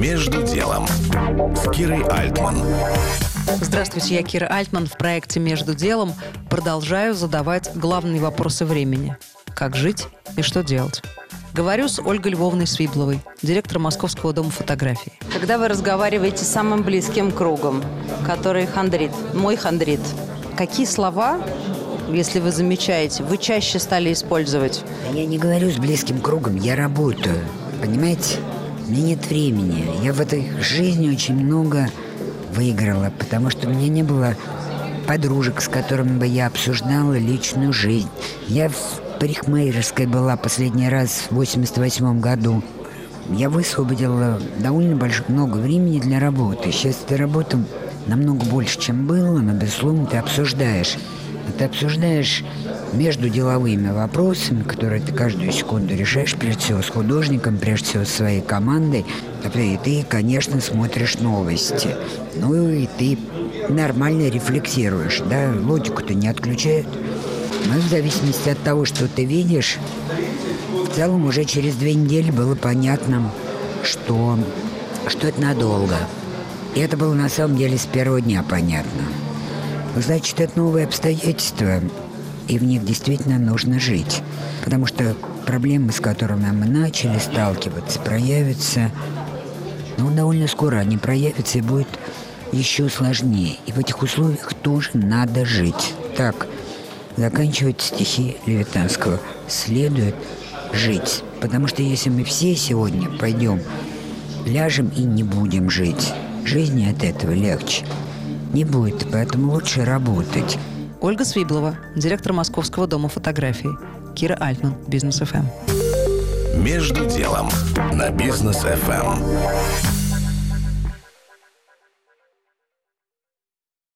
Между делом с Кирой Альтман. Здравствуйте, я Кира Альтман. В проекте «Между делом» продолжаю задавать главные вопросы времени. Как жить и что делать? Говорю с Ольгой Львовной Свибловой, директором Московского дома фотографии. Когда вы разговариваете с самым близким кругом, который хандрит, мой хандрит, какие слова, если вы замечаете, вы чаще стали использовать? Я не говорю с близким кругом, я работаю. Понимаете? Меня нет времени. Я в этой жизни очень много выиграла, потому что у меня не было подружек, с которыми бы я обсуждала личную жизнь. Я в парикмахерской была последний раз в 88 году. Я высвободила довольно большое, много времени для работы. Сейчас эта работа намного больше, чем было, но, безусловно, ты обсуждаешь. Ты обсуждаешь между деловыми вопросами, которые ты каждую секунду решаешь, прежде всего с художником, прежде всего с своей командой. И ты, конечно, смотришь новости. Ну и ты нормально рефлексируешь, да, логику-то не отключают. Но в зависимости от того, что ты видишь, в целом уже через две недели было понятно, что, что это надолго. И это было на самом деле с первого дня понятно. Значит, это новые обстоятельства, и в них действительно нужно жить. Потому что проблемы, с которыми мы начали сталкиваться, проявятся, ну, довольно скоро они проявятся и будет еще сложнее. И в этих условиях тоже надо жить. Так, заканчивать стихи Левитанского. Следует жить. Потому что если мы все сегодня пойдем, ляжем и не будем жить, жизни от этого легче не будет, поэтому лучше работать. Ольга Свиблова, директор Московского дома фотографии. Кира Альтман, Бизнес ФМ. Между делом на Бизнес ФМ.